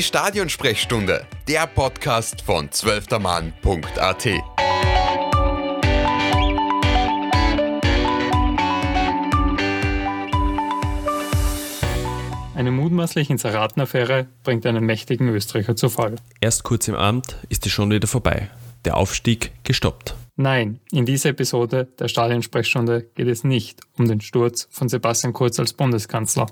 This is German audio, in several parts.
Die Stadionsprechstunde, der Podcast von zwölftermann.at. Eine mutmaßliche Inseratenaffäre bringt einen mächtigen Österreicher zu Fall. Erst kurz im Amt ist es schon wieder vorbei. Der Aufstieg gestoppt. Nein, in dieser Episode der Stadionsprechstunde geht es nicht um den Sturz von Sebastian Kurz als Bundeskanzler.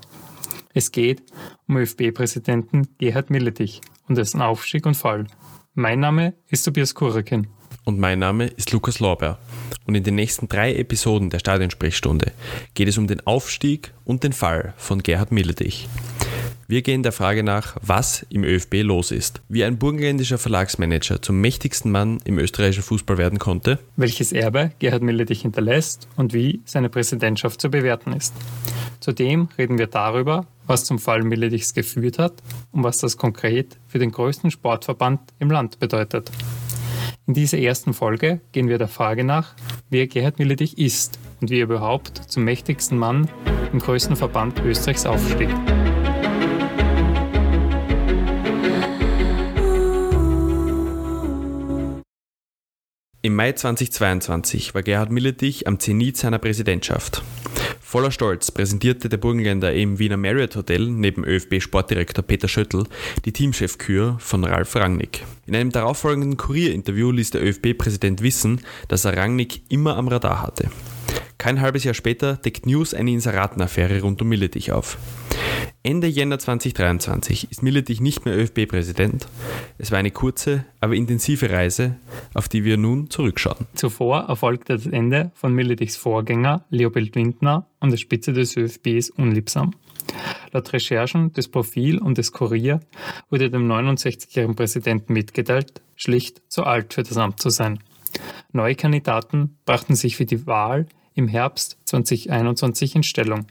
Es geht um ÖFB-Präsidenten Gerhard Milletich und dessen Aufstieg und Fall. Mein Name ist Tobias Kurekin. Und mein Name ist Lukas Lorber. Und in den nächsten drei Episoden der Stadionsprechstunde geht es um den Aufstieg und den Fall von Gerhard Milletich. Wir gehen der Frage nach, was im ÖFB los ist, wie ein burgenländischer Verlagsmanager zum mächtigsten Mann im österreichischen Fußball werden konnte, welches Erbe Gerhard Milletich hinterlässt und wie seine Präsidentschaft zu bewerten ist. Zudem reden wir darüber, was zum Fall Milletichs geführt hat und was das konkret für den größten Sportverband im Land bedeutet. In dieser ersten Folge gehen wir der Frage nach, wer Gerhard Milletich ist und wie er überhaupt zum mächtigsten Mann im größten Verband Österreichs aufstieg. Im Mai 2022 war Gerhard Milletich am Zenit seiner Präsidentschaft. Voller Stolz präsentierte der Burgenländer im Wiener Marriott Hotel neben ÖFB-Sportdirektor Peter Schöttl die Teamchefkür von Ralf Rangnick. In einem darauffolgenden Kurierinterview ließ der ÖFB-Präsident wissen, dass er Rangnick immer am Radar hatte. Kein halbes Jahr später deckt News eine Inseratenaffäre rund um Milletich auf. Ende Jänner 2023 ist Milletich nicht mehr ÖFB-Präsident. Es war eine kurze, aber intensive Reise, auf die wir nun zurückschauen. Zuvor erfolgte das Ende von Milletichs Vorgänger Leopold Windner an der Spitze des ÖFBs unliebsam. Laut Recherchen des Profil und des Kurier wurde dem 69-jährigen Präsidenten mitgeteilt, schlicht zu alt für das Amt zu sein. Neue Kandidaten brachten sich für die Wahl im Herbst 2021 in Stellung.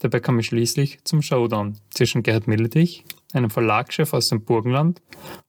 Dabei kam es schließlich zum Showdown. Zwischen Gerhard Milletich, einem Verlagschef aus dem Burgenland,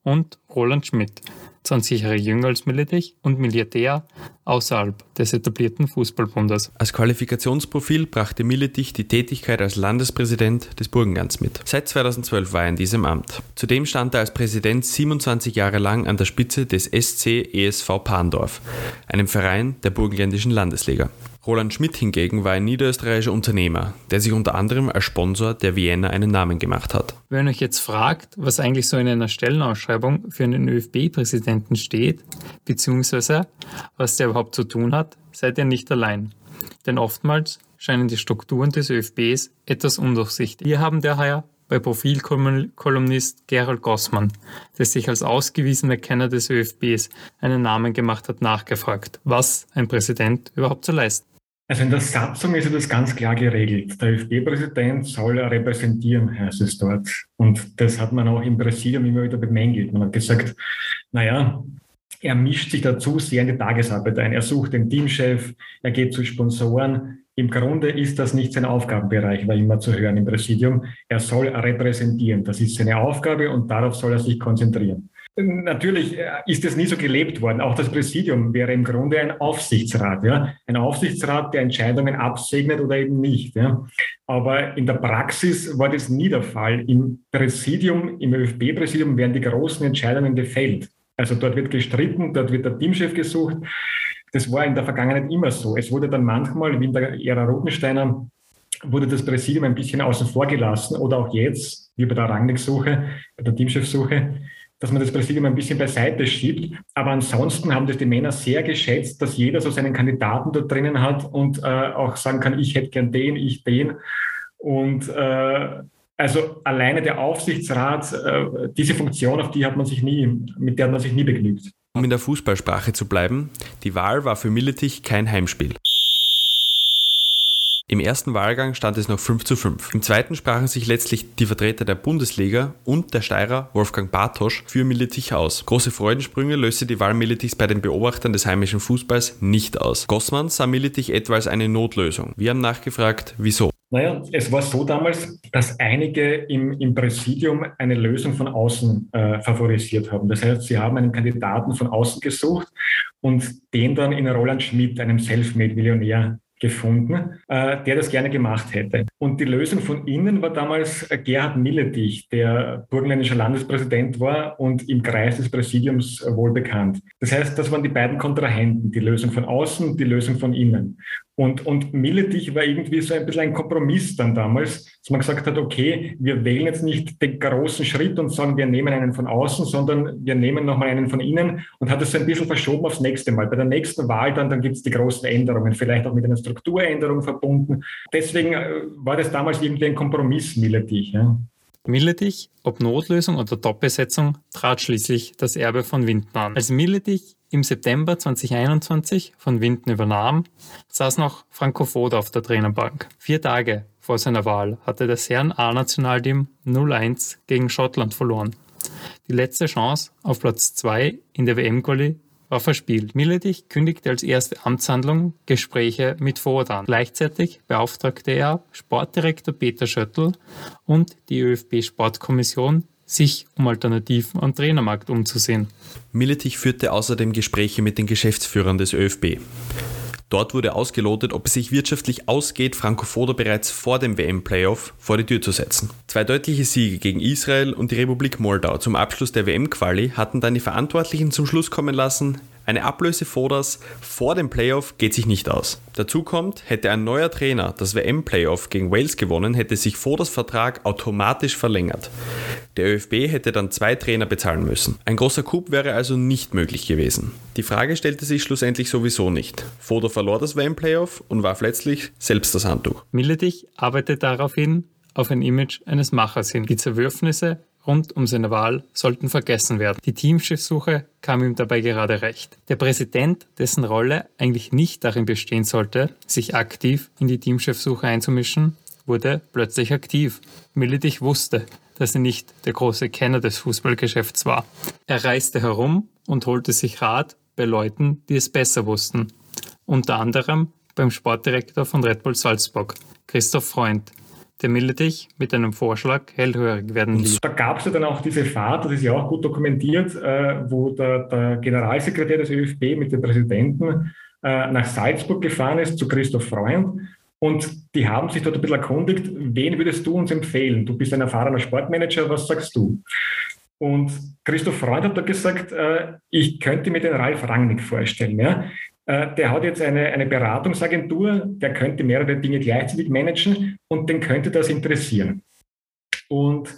und Roland Schmidt, 20 Jahre jünger als Milletich und Milliardär außerhalb des etablierten Fußballbundes. Als Qualifikationsprofil brachte Milletich die Tätigkeit als Landespräsident des Burgenlands mit. Seit 2012 war er in diesem Amt. Zudem stand er als Präsident 27 Jahre lang an der Spitze des SC ESV Pandorf, einem Verein der burgenländischen Landesliga. Roland Schmidt hingegen war ein niederösterreichischer Unternehmer, der sich unter anderem als Sponsor der Vienna einen Namen gemacht hat. Wenn euch jetzt fragt, was eigentlich so in einer Stellenausschreibung für einen ÖFB-Präsidenten steht, beziehungsweise was der überhaupt zu tun hat, seid ihr nicht allein. Denn oftmals scheinen die Strukturen des ÖFBs etwas undurchsichtig. Wir haben daher bei Profilkolumnist Gerald Gossmann, der sich als ausgewiesener Kenner des ÖFBs einen Namen gemacht hat, nachgefragt, was ein Präsident überhaupt zu leisten. Also in der Satzung ist das ganz klar geregelt. Der ÖFB-Präsident soll repräsentieren, heißt es dort. Und das hat man auch im Präsidium immer wieder bemängelt. Man hat gesagt, naja, er mischt sich dazu sehr in die Tagesarbeit ein. Er sucht den Teamchef, er geht zu Sponsoren. Im Grunde ist das nicht sein Aufgabenbereich, war immer zu hören im Präsidium. Er soll repräsentieren. Das ist seine Aufgabe und darauf soll er sich konzentrieren. Natürlich äh, ist es nie so gelebt worden. Auch das Präsidium wäre im Grunde ein Aufsichtsrat. Ja? Ein Aufsichtsrat, der Entscheidungen absegnet oder eben nicht. Ja? Aber in der Praxis war das nie der Fall. Im Präsidium, im ÖFB-Präsidium werden die großen Entscheidungen gefällt. Also dort wird gestritten, dort wird der Teamchef gesucht. Das war in der Vergangenheit immer so. Es wurde dann manchmal, wie in der Ära Rotensteiner, wurde das Präsidium ein bisschen außen vor gelassen oder auch jetzt, wie bei der Rangnick-Suche, bei der Teamchef-Suche, dass man das Präsidium ein bisschen beiseite schiebt. Aber ansonsten haben das die Männer sehr geschätzt, dass jeder so seinen Kandidaten dort drinnen hat und äh, auch sagen kann, ich hätte gern den, ich den. Und äh, also alleine der Aufsichtsrat, äh, diese Funktion, auf die hat man sich nie, mit der hat man sich nie begnügt. Um in der Fußballsprache zu bleiben, die Wahl war für Milletich kein Heimspiel. Im ersten Wahlgang stand es noch 5 zu 5. Im zweiten sprachen sich letztlich die Vertreter der Bundesliga und der Steirer Wolfgang Bartosch für Milletich aus. Große Freudensprünge löste die Wahl Milletichs bei den Beobachtern des heimischen Fußballs nicht aus. Gossmann sah Milletich etwa als eine Notlösung. Wir haben nachgefragt, wieso. Naja, es war so damals, dass einige im, im Präsidium eine Lösung von außen äh, favorisiert haben. Das heißt, sie haben einen Kandidaten von außen gesucht und den dann in Roland Schmidt, einem Selfmade-Millionär, gefunden, äh, der das gerne gemacht hätte. Und die Lösung von innen war damals Gerhard Milletich, der burgenländischer Landespräsident war und im Kreis des Präsidiums wohl bekannt. Das heißt, das waren die beiden Kontrahenten, die Lösung von außen, die Lösung von innen. Und, und Milletich war irgendwie so ein bisschen ein Kompromiss dann damals, dass man gesagt hat, okay, wir wählen jetzt nicht den großen Schritt und sagen, wir nehmen einen von außen, sondern wir nehmen nochmal einen von innen und hat es so ein bisschen verschoben aufs nächste Mal. Bei der nächsten Wahl dann, dann gibt es die großen Änderungen, vielleicht auch mit einer Strukturänderung verbunden. Deswegen äh, war das damals irgendwie ein Kompromiss, Milletich. Ja. Milletich, ob Notlösung oder Doppelsetzung, trat schließlich das Erbe von Winden an. Als Milletich im September 2021 von Winden übernahm, saß noch Franco Foda auf der Trainerbank. Vier Tage vor seiner Wahl hatte das Herren A-Nationalteam 0-1 gegen Schottland verloren. Die letzte Chance auf Platz 2 in der WM-Quali war verspielt. Miletich kündigte als erste Amtshandlung Gespräche mit Ford an. Gleichzeitig beauftragte er Sportdirektor Peter Schöttl und die ÖFB-Sportkommission, sich um Alternativen am Trainermarkt umzusehen. Miletich führte außerdem Gespräche mit den Geschäftsführern des ÖFB. Dort wurde ausgelotet, ob es sich wirtschaftlich ausgeht, Franco Foda bereits vor dem WM-Playoff vor die Tür zu setzen. Zwei deutliche Siege gegen Israel und die Republik Moldau zum Abschluss der WM-Quali hatten dann die Verantwortlichen zum Schluss kommen lassen, eine Ablöse Foders vor dem Playoff geht sich nicht aus. Dazu kommt, hätte ein neuer Trainer das WM-Playoff gegen Wales gewonnen, hätte sich Foders Vertrag automatisch verlängert. Der ÖFB hätte dann zwei Trainer bezahlen müssen. Ein großer Coup wäre also nicht möglich gewesen. Die Frage stellte sich schlussendlich sowieso nicht. Foder verlor das WM-Playoff und warf letztlich selbst das Handtuch. Milletich arbeitet daraufhin auf ein Image eines Machers hin. Die Zerwürfnisse rund um seine Wahl sollten vergessen werden. Die Teamchefsuche kam ihm dabei gerade recht. Der Präsident, dessen Rolle eigentlich nicht darin bestehen sollte, sich aktiv in die Teamchefsuche einzumischen, wurde plötzlich aktiv. Militich wusste, dass er nicht der große Kenner des Fußballgeschäfts war. Er reiste herum und holte sich Rat bei Leuten, die es besser wussten. Unter anderem beim Sportdirektor von Red Bull Salzburg, Christoph Freund, der Milletich mit einem Vorschlag hellhörig werden ließ. Da gab es ja dann auch diese Fahrt, das ist ja auch gut dokumentiert, äh, wo der, der, Generalsekretär des ÖFB mit dem Präsidenten äh, nach Salzburg gefahren ist zu Christoph Freund. Und die haben sich dort ein bisschen erkundigt, wen würdest du uns empfehlen? Du bist ein erfahrener Sportmanager, was sagst du? Und Christoph Freund hat da gesagt, äh, ich könnte mir den Ralf Rangnick vorstellen. Ja? Äh, der hat jetzt eine, eine Beratungsagentur, der könnte mehrere Dinge gleichzeitig managen und den könnte das interessieren. Und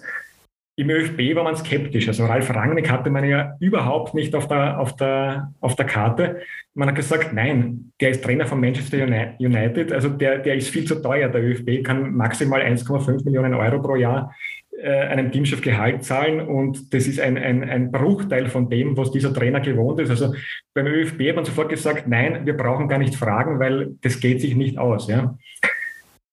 im ÖFB war man skeptisch. Also Ralf Rangnick hatte man ja überhaupt nicht auf der, auf der, auf der Karte. Man hat gesagt, nein, der ist Trainer von Manchester United, also der, der ist viel zu teuer. Der ÖFB kann maximal 1,5 Millionen Euro pro Jahr einem Teamchef Gehalt zahlen und das ist ein, ein, ein Bruchteil von dem, was dieser Trainer gewohnt ist. Also beim ÖFB hat man sofort gesagt, nein, wir brauchen gar nicht fragen, weil das geht sich nicht aus. Ja.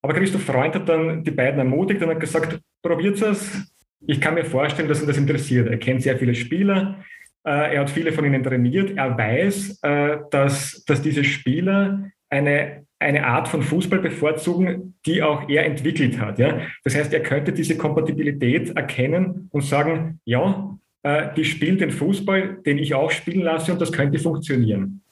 Aber Christoph Freund hat dann die beiden ermutigt und hat gesagt, probiert es. Ich kann mir vorstellen, dass ihn das interessiert. Er kennt sehr viele Spieler, äh, er hat viele von ihnen trainiert. Er weiß, äh, dass, dass diese Spieler eine eine Art von Fußball bevorzugen, die auch er entwickelt hat. Ja? Das heißt, er könnte diese Kompatibilität erkennen und sagen, ja, äh, die spielen den Fußball, den ich auch spielen lasse und das könnte funktionieren.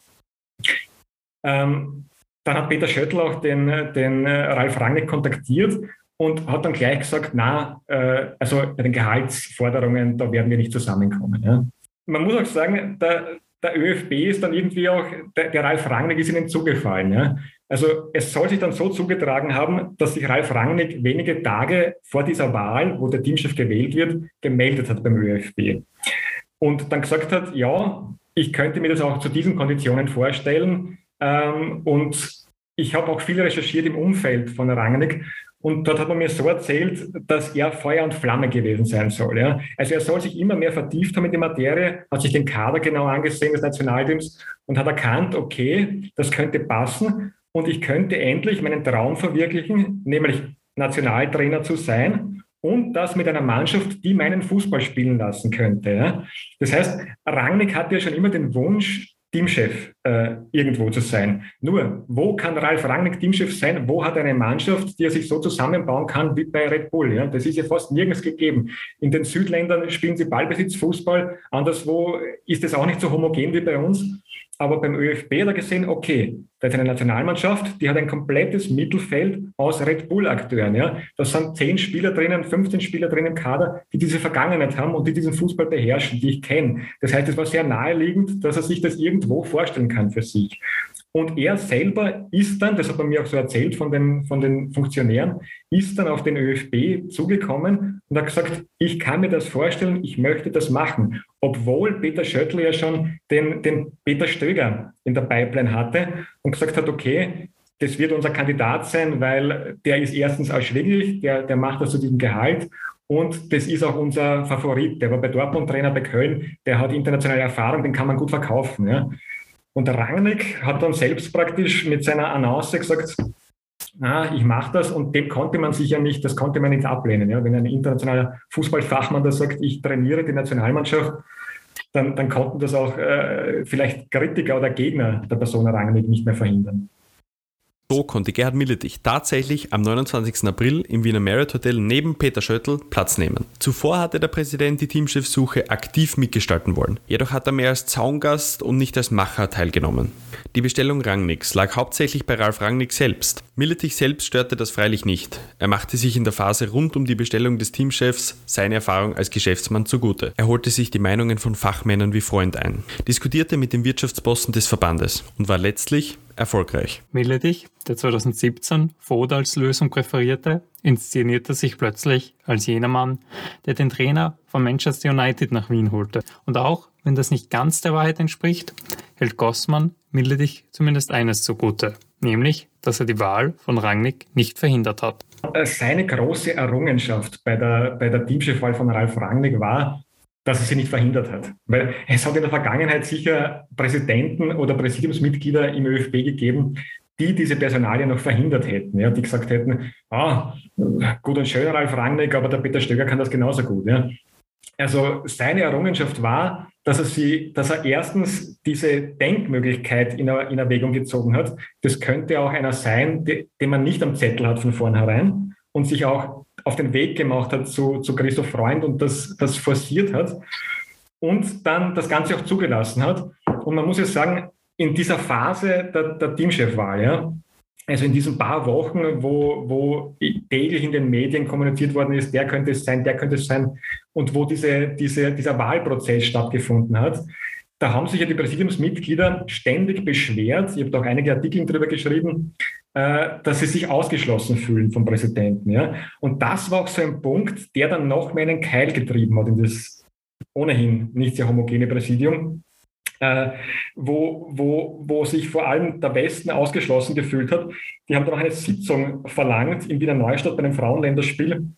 Ähm, dann hat Peter Schöttl auch den, den äh, Ralf Rangnick kontaktiert und hat dann gleich gesagt, na, äh, also bei den Gehaltsforderungen, da werden wir nicht zusammenkommen. Ja? Man muss auch sagen, der, der ÖFB ist dann irgendwie auch, der, der Ralf Rangnick ist ihnen zugefallen. Ja? Also es soll sich dann so zugetragen haben, dass sich Ralf Rangnick wenige Tage vor dieser Wahl, wo der Teamchef gewählt wird, gemeldet hat beim ÖFB. Und dann gesagt hat, ja, ich könnte mir das auch zu diesen Konditionen vorstellen. Ähm, und ich habe auch viel recherchiert im Umfeld von Rangnick. Und dort hat man mir so erzählt, dass er Feuer und Flamme gewesen sein soll. Ja. Also er soll sich immer mehr vertieft haben in die Materie, hat sich den Kader genau angesehen des Nationalteams und hat erkannt, okay, das könnte passen und ich könnte endlich meinen Traum verwirklichen, nämlich Nationaltrainer zu sein und das mit einer Mannschaft, die meinen Fußball spielen lassen könnte. Das heißt, Rangnick hatte ja schon immer den Wunsch, Teamchef äh, irgendwo zu sein. Nur, wo kann Ralf Rangnick Teamchef sein? Wo hat er eine Mannschaft, die er sich so zusammenbauen kann wie bei Red Bull? Ja? Das ist ja fast nirgends gegeben. In den Südländern spielen sie Ballbesitzfußball, anderswo ist es auch nicht so homogen wie bei uns. Aber beim ÖFB hat er gesehen, okay, da ist eine Nationalmannschaft, die hat ein komplettes Mittelfeld aus Red Bull-Akteuren. Ja. Da sind zehn Spieler drinnen, 15 Spieler drinnen im Kader, die diese Vergangenheit haben und die diesen Fußball beherrschen, die ich kenne. Das heißt, es war sehr naheliegend, dass er sich das irgendwo vorstellen kann für sich. Und er selber ist dann, das hat er mir auch so erzählt von den, von den Funktionären, ist dann auf den ÖFB zugekommen und hat gesagt, ich kann mir das vorstellen, ich möchte das machen. Obwohl Peter Schöttl ja schon den, den Peter Stöger in der Pipeline hatte und gesagt hat, okay, das wird unser Kandidat sein, weil der ist erstens ausschwinglich, der, der macht das zu diesem Gehalt und das ist auch unser Favorit. Der war bei Dortmund Trainer bei Köln, der hat internationale Erfahrung, den kann man gut verkaufen. Ja. Und Rangnick hat dann selbst praktisch mit seiner Annonce gesagt, ah, ich mache das und dem konnte man sich ja nicht, das konnte man nicht ablehnen. Ja? Wenn ein internationaler Fußballfachmann da sagt, ich trainiere die Nationalmannschaft, dann, dann konnten das auch äh, vielleicht Kritiker oder Gegner der Person Rangnick nicht mehr verhindern. So konnte Gerhard Milletich tatsächlich am 29. April im Wiener Marriott Hotel neben Peter Schöttl Platz nehmen. Zuvor hatte der Präsident die Teamchefsuche aktiv mitgestalten wollen. Jedoch hat er mehr als Zaungast und nicht als Macher teilgenommen. Die Bestellung Rangnicks lag hauptsächlich bei Ralf Rangnick selbst. Milletich selbst störte das freilich nicht. Er machte sich in der Phase rund um die Bestellung des Teamchefs seine Erfahrung als Geschäftsmann zugute. Er holte sich die Meinungen von Fachmännern wie Freund ein, diskutierte mit dem Wirtschaftsbossen des Verbandes und war letztlich erfolgreich. Milletich, der 2017 Foda als Lösung präferierte, inszenierte sich plötzlich als jener Mann, der den Trainer von Manchester United nach Wien holte. Und auch wenn das nicht ganz der Wahrheit entspricht, hält Gossmann Milletich zumindest eines zugute, nämlich, dass er die Wahl von Rangnick nicht verhindert hat. Seine große Errungenschaft bei der, bei der Teamchefwahl von Ralf Rangnick war, dass er sie nicht verhindert hat. Weil es hat in der Vergangenheit sicher Präsidenten oder Präsidiumsmitglieder im ÖFB gegeben, die diese Personalien noch verhindert hätten, ja, die gesagt hätten, ah, gut und schön Ralf Rangnick, aber der Peter Stöger kann das genauso gut. Ja. Also seine Errungenschaft war, dass er, sie, dass er erstens diese Denkmöglichkeit in, in Erwägung gezogen hat. Das könnte auch einer sein, den man nicht am Zettel hat von vornherein und sich auch auf den Weg gemacht hat zu, zu Christoph Freund und das, das forciert hat und dann das Ganze auch zugelassen hat. Und man muss ja sagen, in dieser Phase der, der Teamchefwahl, ja, also in diesen paar Wochen, wo, wo täglich in den Medien kommuniziert worden ist, der könnte es sein, der könnte es sein, und wo diese, diese, dieser Wahlprozess stattgefunden hat, da haben sich ja die Präsidiumsmitglieder ständig beschwert. Ich habe auch einige Artikel darüber geschrieben, dass sie sich ausgeschlossen fühlen vom Präsidenten. Ja? Und das war auch so ein Punkt, der dann noch mehr einen Keil getrieben hat in das ohnehin nicht sehr homogene Präsidium äh, wo, wo, wo sich vor allem der Westen ausgeschlossen gefühlt hat. Die haben dann auch eine Sitzung verlangt in Wiener Neustadt bei einem Frauenländerspiel,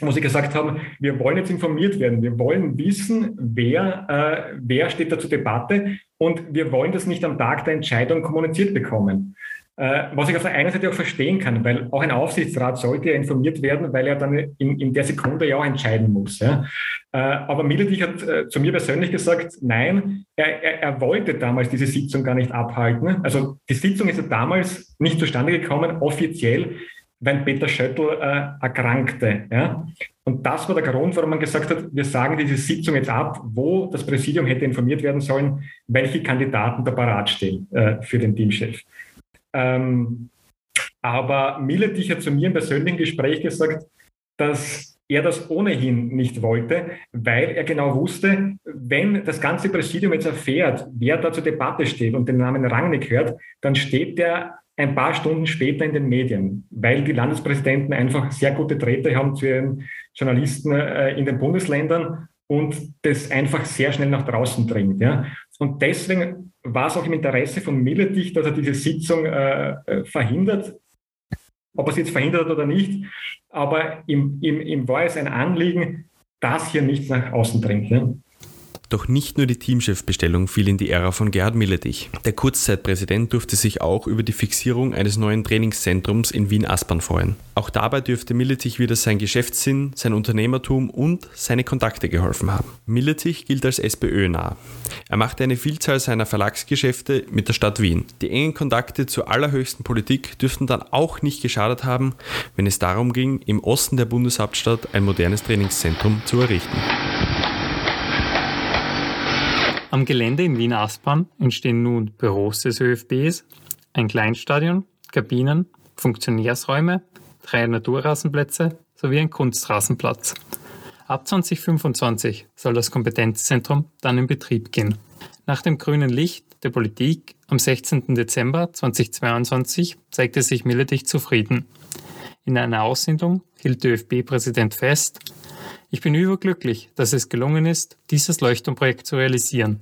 wo sie gesagt haben, wir wollen jetzt informiert werden, wir wollen wissen, wer, äh, wer steht da zur Debatte und wir wollen das nicht am Tag der Entscheidung kommuniziert bekommen. Äh, was ich auf der einen Seite auch verstehen kann, weil auch ein Aufsichtsrat sollte ja informiert werden, weil er dann in, in der Sekunde ja auch entscheiden muss. Ja. Äh, aber Miletich hat äh, zu mir persönlich gesagt, nein, er, er, er, wollte damals diese Sitzung gar nicht abhalten. Also die Sitzung ist ja damals nicht zustande gekommen, offiziell, wenn Peter Schöttl äh, erkrankte. Ja. Und das war der Grund, warum man gesagt hat, wir sagen diese Sitzung jetzt ab, wo das Präsidium hätte informiert werden sollen, welche Kandidaten da parat stehen äh, für den Teamchef. Ähm, aber Miletich hat zu mir im persönlichen Gespräch gesagt, dass er das ohnehin nicht wollte, weil er genau wusste, wenn das ganze Präsidium jetzt erfährt, wer da zur Debatte steht und den Namen Rangnick hört, dann steht der ein paar Stunden später in den Medien, weil die Landespräsidenten einfach sehr gute Drähte haben zu ihren Journalisten äh, in den Bundesländern und das einfach sehr schnell nach draußen dringt. Ja. Und deswegen war es auch im Interesse von Milletich, dass er diese Sitzung äh, äh, verhindert. Ob er es jetzt verhindert oder nicht, aber ihm, ihm, ihm war es ein Anliegen, dass hier nichts nach außen dringt. Ne? Doch nicht nur die Teamchefbestellung fiel in die Ära von Gerhard Milletich. Der Kurzzeitpräsident durfte sich auch über die Fixierung eines neuen Trainingszentrums in Wien-Aspern freuen. Auch dabei dürfte Milletich wieder sein Geschäftssinn, sein Unternehmertum und seine Kontakte geholfen haben. Milletich gilt als SPÖ-nah. Er machte eine Vielzahl seiner Verlagsgeschäfte mit der Stadt Wien. Die engen Kontakte zur allerhöchsten Politik dürften dann auch nicht geschadet haben, wenn es darum ging, im Osten der Bundeshauptstadt ein modernes Trainingszentrum zu errichten. Am Gelände in Wien-Aspern entstehen nun Büros des ÖFBs, ein Kleinstadion, Kabinen, Funktionärsräume, drei Naturrasenplätze sowie ein Kunstrasenplatz. Ab 2025 soll das Kompetenzzentrum dann in Betrieb gehen. Nach dem grünen Licht der Politik am 16. Dezember 2022 zeigte sich Miletich zufrieden. In einer Aussendung hielt ÖFB-Präsident fest, ich bin überglücklich, dass es gelungen ist, dieses Leuchtturmprojekt zu realisieren.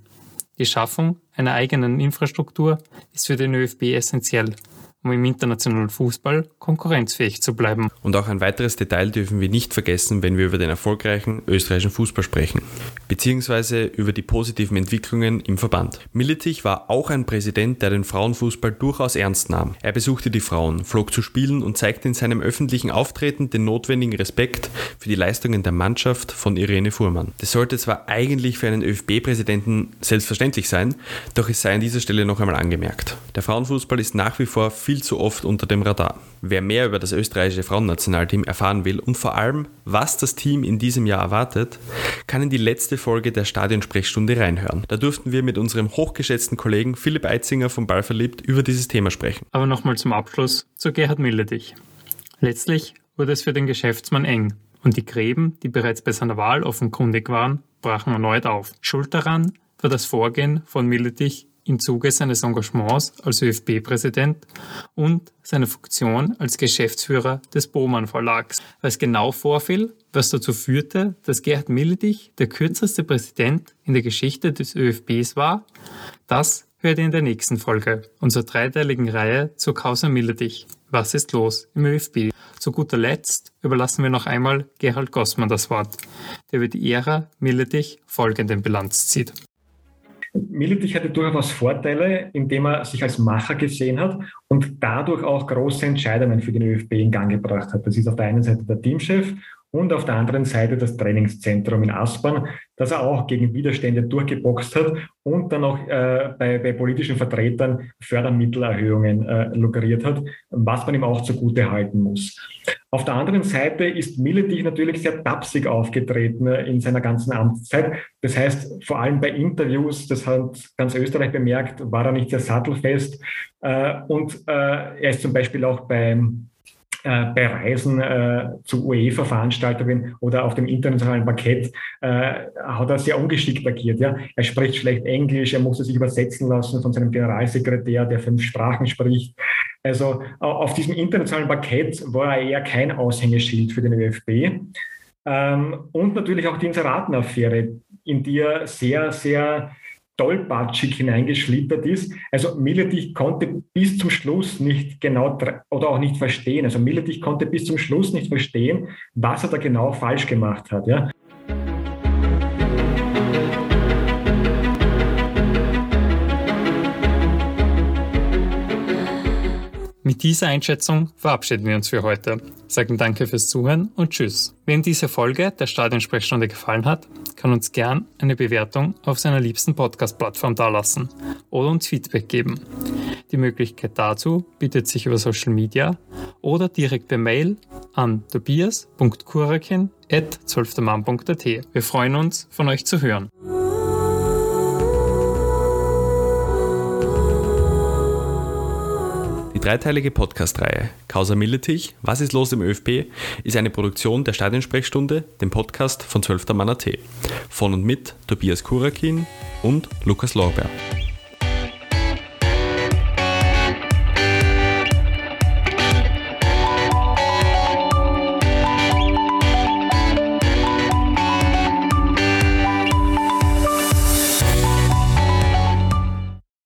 Die Schaffung einer eigenen Infrastruktur ist für den ÖFB essentiell um im internationalen Fußball konkurrenzfähig zu bleiben. Und auch ein weiteres Detail dürfen wir nicht vergessen, wenn wir über den erfolgreichen österreichischen Fußball sprechen, beziehungsweise über die positiven Entwicklungen im Verband. Militich war auch ein Präsident, der den Frauenfußball durchaus ernst nahm. Er besuchte die Frauen, flog zu Spielen und zeigte in seinem öffentlichen Auftreten den notwendigen Respekt für die Leistungen der Mannschaft von Irene Fuhrmann. Das sollte zwar eigentlich für einen ÖFB-Präsidenten selbstverständlich sein, doch es sei an dieser Stelle noch einmal angemerkt. Der Frauenfußball ist nach wie vor viel zu oft unter dem Radar. Wer mehr über das österreichische Frauennationalteam erfahren will und vor allem, was das Team in diesem Jahr erwartet, kann in die letzte Folge der Stadionsprechstunde reinhören. Da durften wir mit unserem hochgeschätzten Kollegen Philipp Eitzinger vom Ball verliebt über dieses Thema sprechen. Aber nochmal zum Abschluss zu Gerhard Milledich. Letztlich wurde es für den Geschäftsmann eng und die Gräben, die bereits bei seiner Wahl offenkundig waren, brachen erneut auf. Schuld daran war das Vorgehen von Milledich im Zuge seines Engagements als ÖFB-Präsident und seiner Funktion als Geschäftsführer des Bohmann Verlags, was genau vorfiel, was dazu führte, dass Gerhard Milledich der kürzeste Präsident in der Geschichte des ÖFBs war. Das hört ihr in der nächsten Folge unserer dreiteiligen Reihe zur Causa Milledich. Was ist los im ÖFB? Zu guter Letzt überlassen wir noch einmal Gerald Gossmann das Wort, der über die Ära Milledich folgende Bilanz zieht. Militich hatte durchaus Vorteile, indem er sich als Macher gesehen hat und dadurch auch große Entscheidungen für den ÖFB in Gang gebracht hat. Das ist auf der einen Seite der Teamchef und auf der anderen Seite das Trainingszentrum in Aspern, das er auch gegen Widerstände durchgeboxt hat und dann auch äh, bei, bei, politischen Vertretern Fördermittelerhöhungen äh, lukriert hat, was man ihm auch zugute halten muss. Auf der anderen Seite ist Milletich natürlich sehr tapsig aufgetreten in seiner ganzen Amtszeit. Das heißt, vor allem bei Interviews, das hat ganz Österreich bemerkt, war er nicht sehr sattelfest. Äh, und äh, er ist zum Beispiel auch beim äh, bei Reisen äh, zu UEFA-Veranstaltungen oder auf dem internationalen Parkett äh, hat er sehr ungeschickt agiert. Ja? Er spricht schlecht Englisch, er musste sich übersetzen lassen von seinem Generalsekretär, der fünf Sprachen spricht. Also auf diesem internationalen Parkett war er eher kein Aushängeschild für den ÖFB. Ähm, und natürlich auch die Inseratenaffäre, in die er sehr, sehr tollpatschig hineingeschlittert ist. Also Miletich konnte bis zum Schluss nicht genau oder auch nicht verstehen. Also Miletich konnte bis zum Schluss nicht verstehen, was er da genau falsch gemacht hat. Ja. Mit dieser Einschätzung verabschieden wir uns für heute. Sagen danke fürs Zuhören und Tschüss. Wem diese Folge der Stadionsprechstunde gefallen hat, kann uns gern eine Bewertung auf seiner liebsten Podcast-Plattform dalassen oder uns Feedback geben. Die Möglichkeit dazu bietet sich über Social Media oder direkt per Mail an tobias.kurakin.12mann.at. Wir freuen uns, von euch zu hören. Die dreiteilige Podcast-Reihe Causa Militich, Was ist los im ÖFB, ist eine Produktion der Stadionsprechstunde, dem Podcast von 12. Mann.at. Von und mit Tobias Kurakin und Lukas Lorber.